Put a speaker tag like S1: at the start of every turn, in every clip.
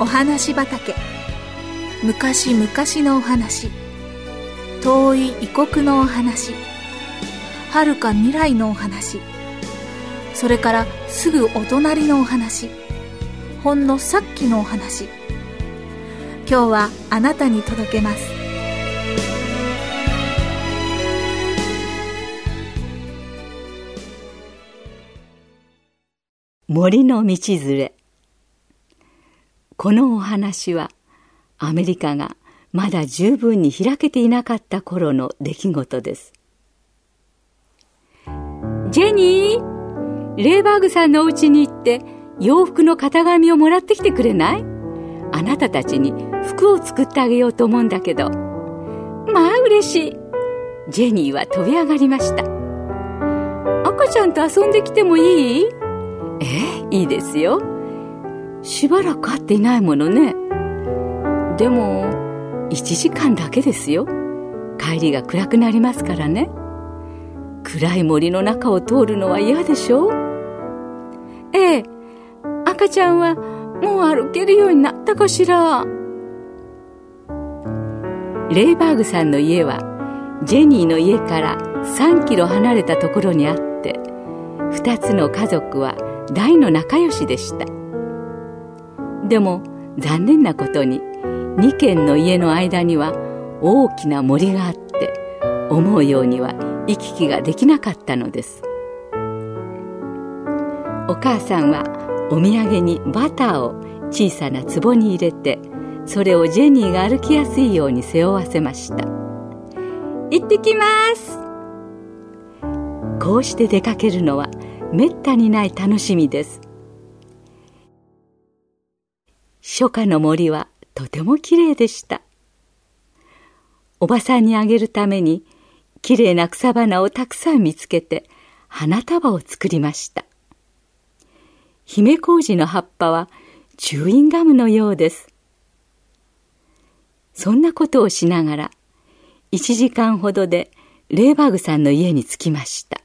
S1: お話畑。昔々のお話。遠い異国のお話。遥か未来のお話。それからすぐお隣のお話。ほんのさっきのお話。今日はあなたに届けます。
S2: 森の道連れ。このお話はアメリカがまだ十分に開けていなかった頃の出来事です。ジェニーレーバーグさんのお家に行って洋服の型紙をもらってきてくれない？あなたたちに服を作ってあげようと思うんだけど。まあ嬉しい。ジェニーは飛び上がりました。赤ちゃんと遊んできてもいい？ええ、いいですよ。しばらく会っていないものね。でも、1時間だけですよ。帰りが暗くなりますからね。暗い森の中を通るのは嫌でしょええ、赤ちゃんはもう歩けるようになったかしら。レイバーグさんの家は、ジェニーの家から3キロ離れたところにあって、2つの家族は大の仲良しでしたでも残念なことに2軒の家の間には大きな森があって思うようには行き来ができなかったのです。お母さんはお土産にバターを小さな壺に入れてそれをジェニーが歩きやすいように背負わせました。行ってきます！こうして出かけるのはめったにない楽しみです。初夏の森はとてもきれいでした。おばさんにあげるためにきれいな草花をたくさん見つけて花束を作りました。姫麹の葉っぱはチューインガムのようです。そんなことをしながら1時間ほどでレーバーグさんの家に着きました。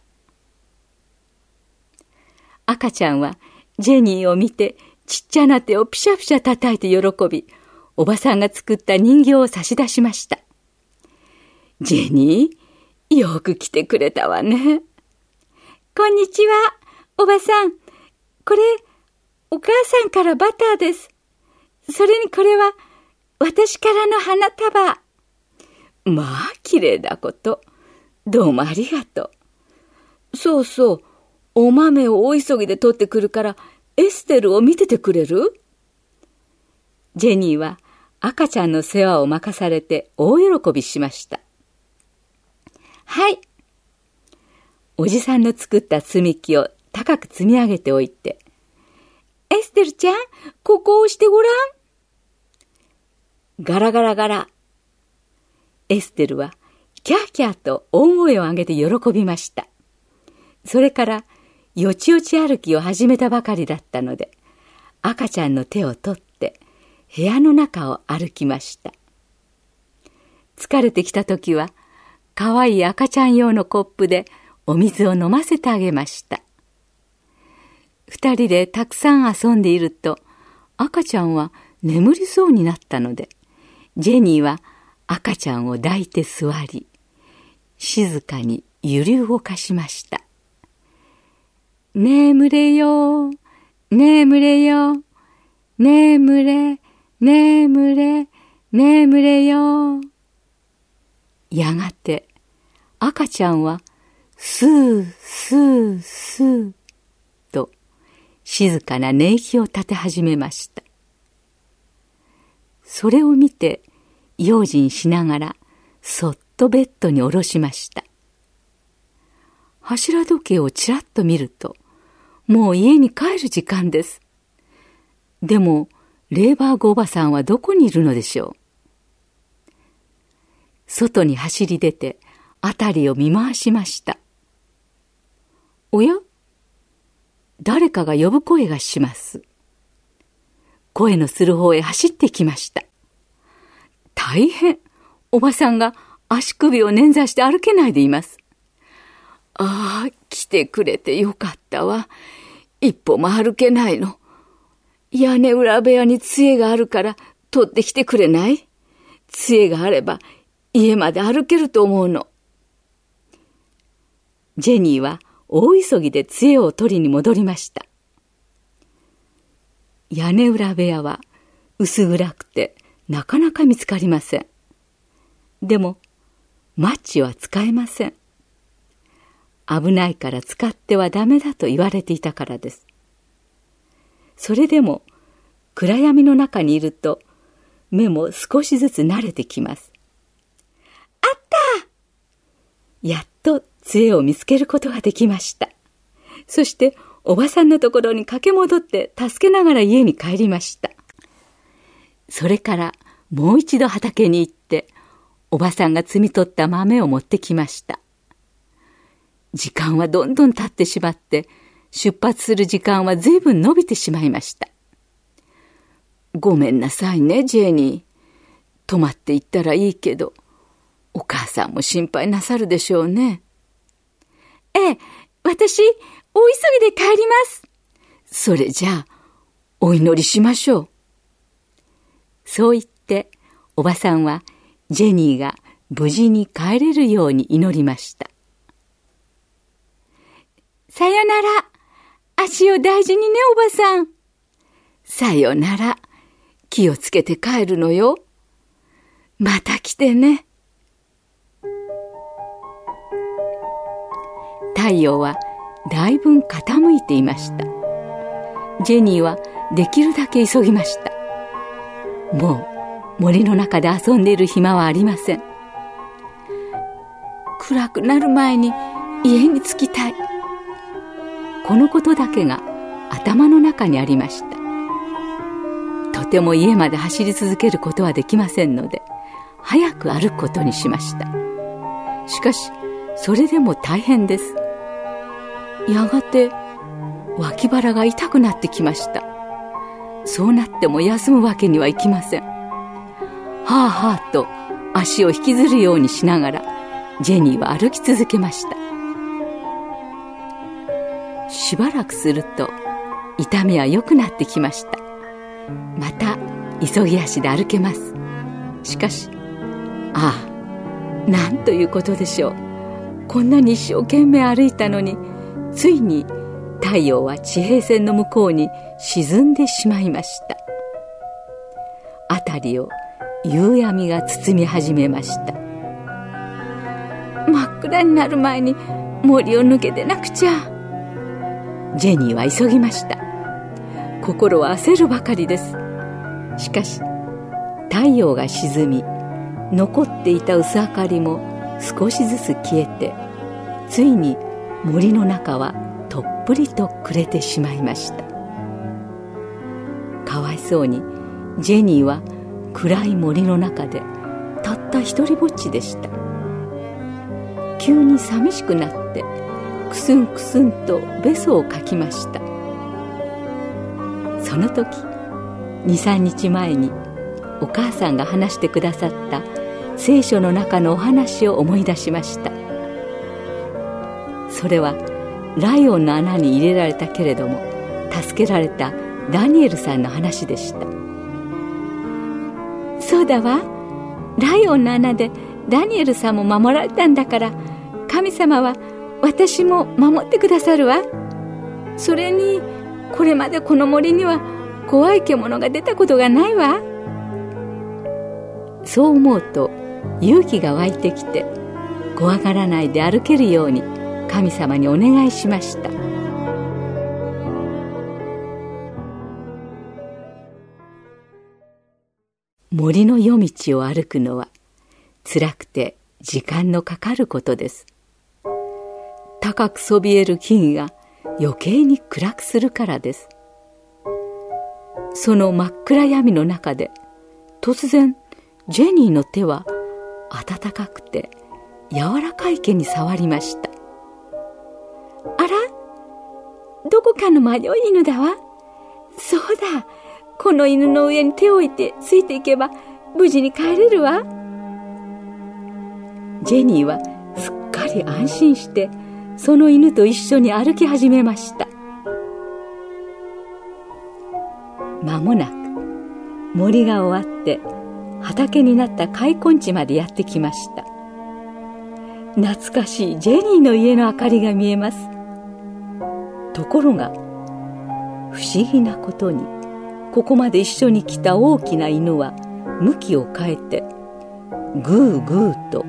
S2: 赤ちゃんはジェニーを見てちっちゃな手をピシャピシャ叩いて喜び、おばさんが作った人形を差し出しました。ジェニー、よく来てくれたわね。
S3: こんにちは、おばさん。これ、お母さんからバターです。それにこれは、私からの花束。
S2: まあ、綺麗だこと。どうもありがとう。そうそう。お豆を大急ぎで取ってくるから、エステルを見ててくれる？ジェニーは赤ちゃんの世話を任されて大喜びしました。
S3: はい。
S2: おじさんの作った積み木を高く積み上げておいて、
S3: エステルちゃん、ここを押してごらん。
S2: ガラガラガラ。エステルはキャーキャーと大声を上げて喜びました。それからよちよち歩きを始めたばかりだったので、赤ちゃんの手を取って部屋の中を歩きました。疲れてきた時は、かわいい赤ちゃん用のコップでお水を飲ませてあげました。二人でたくさん遊んでいると、赤ちゃんは眠りそうになったので、ジェニーは赤ちゃんを抱いて座り、静かに揺り動かしました。眠れよ、眠れよ、眠れ、眠れ、眠れよ。やがて赤ちゃんはスースースーと静かな寝息を立て始めました。それを見て用心しながらそっとベッドに下ろしました。柱時計をちらっと見るともう家に帰る時間です。でも、レーバーグおばさんはどこにいるのでしょう？外に走り出て、辺りを見回しました。おや？誰かが呼ぶ声がします。声のする方へ走ってきました。大変おばさんが足首を捻挫して歩けないでいます。ああ、来てくれてよかったわ。一歩も歩けないの。屋根裏部屋に杖があるから取ってきてくれない？杖があれば家まで歩けると思うの。ジェニーは大急ぎで杖を取りに戻りました。屋根裏部屋は薄暗くてなかなか見つかりません。でも、マッチは使えません。危ないから使ってはダメだと言われていたからです。それでも暗闇の中にいると目も少しずつ慣れてきます。
S3: あった
S2: やっと杖を見つけることができました。そしておばさんのところに駆け戻って助けながら家に帰りました。それからもう一度畑に行って、おばさんが摘み取った豆を持ってきました。時間はどんどん経ってしまって、出発する時間は随分伸びてしまいました。ごめんなさいね、ジェニー。泊まって行ったらいいけど、お母さんも心配なさるでしょうね。
S3: ええ、私、お急ぎで帰ります。
S2: それじゃあ、お祈りしましょう。そう言って、おばさんは、ジェニーが無事に帰れるように祈りました。
S3: さよなら。足を大事にね、おばさん。
S2: さよなら。気をつけて帰るのよ。また来てね。太陽はだいぶ傾いていました。ジェニーはできるだけ急ぎました。もう森の中で遊んでいる暇はありません。
S3: 暗くなる前に家に着き。
S2: このことだけが頭の中にありました。とても家まで走り続けることはできませんので、早く歩くことにしました。しかし、それでも大変です。やがて、脇腹が痛くなってきました。そうなっても休むわけにはいきません。はあはあと足を引きずるようにしながら、ジェニーは歩き続けました。しばらくすると痛みは良くなってきました。また急ぎ足で歩けます。しかしああなんということでしょう。こんなに一生懸命歩いたのについに太陽は地平線の向こうに沈んでしまいました。辺りを夕闇が包み始めました。
S3: 真っ暗になる前に森を抜けてなくちゃ。
S2: ジェニーは急ぎました。心は焦るばかりです。しかし太陽が沈み残っていた薄明かりも少しずつ消えてついに森の中はとっぷりと暮れてしまいました。かわいそうにジェニーは暗い森の中でたった一りぼっちでした。急に寂しくなってくすんくすんとべそをかきました。その時23日前にお母さんが話してくださった聖書の中のお話を思い出しました。それはライオンの穴に入れられたけれども助けられたダニエルさんの話でした。
S3: そうだわ。ライオンの穴でダニエルさんも守られたんだから神様は私も守ってくださるわ。それに、これまでこの森には怖い獣が出たことがないわ。
S2: そう思うと勇気が湧いてきて、怖がらないで歩けるように神様にお願いしました。森の夜道を歩くのは辛くて時間のかかることです。高くそびえる木々が余計に暗くするからです。その真っ暗闇の中で突然ジェニーの手は暖かくて柔らかい毛に触りました。
S3: あらどこかの迷い犬だわ。そうだ。この犬の上に手を置いてついていけば無事に帰れるわ。
S2: ジェニーはすっかり安心してその犬と一緒に歩き始めました。間もなく森が終わって畑になった開墾地までやってきました。懐かしいジェニーの家の明かりが見えます。ところが不思議なことにここまで一緒に来た大きな犬は向きを変えてグーグーと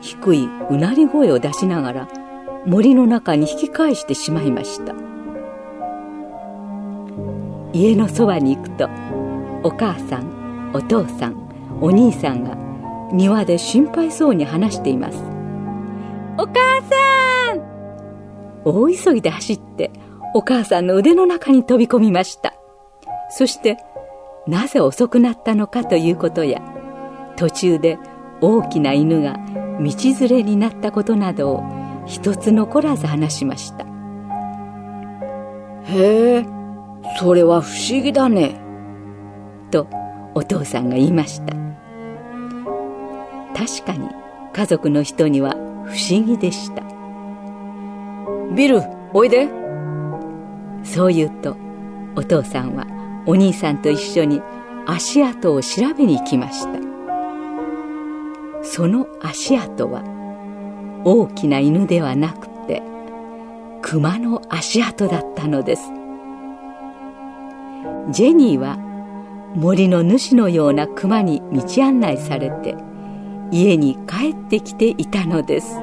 S2: 低いうなり声を出しながら森の中に引き返してしまいました。家のそばに行くとお母さんお父さんお兄さんが庭で心配そうに話しています。
S3: お母さん！
S2: 大急ぎで走ってお母さんの腕の中に飛び込みました。そしてなぜ遅くなったのかということや途中で大きな犬が道連れになったことなどを一つ残らず話しました。
S4: へえそれは不思議だね。
S2: とお父さんが言いました。確かに家族の人には不思議でした。
S4: ビルおいで。
S2: そう言うとお父さんはお兄さんと一緒に足跡を調べに行きました。その足跡は大きな犬ではなくて熊の足跡だったのです。ジェニーは森の主のような熊に道案内されて家に帰ってきていたのです。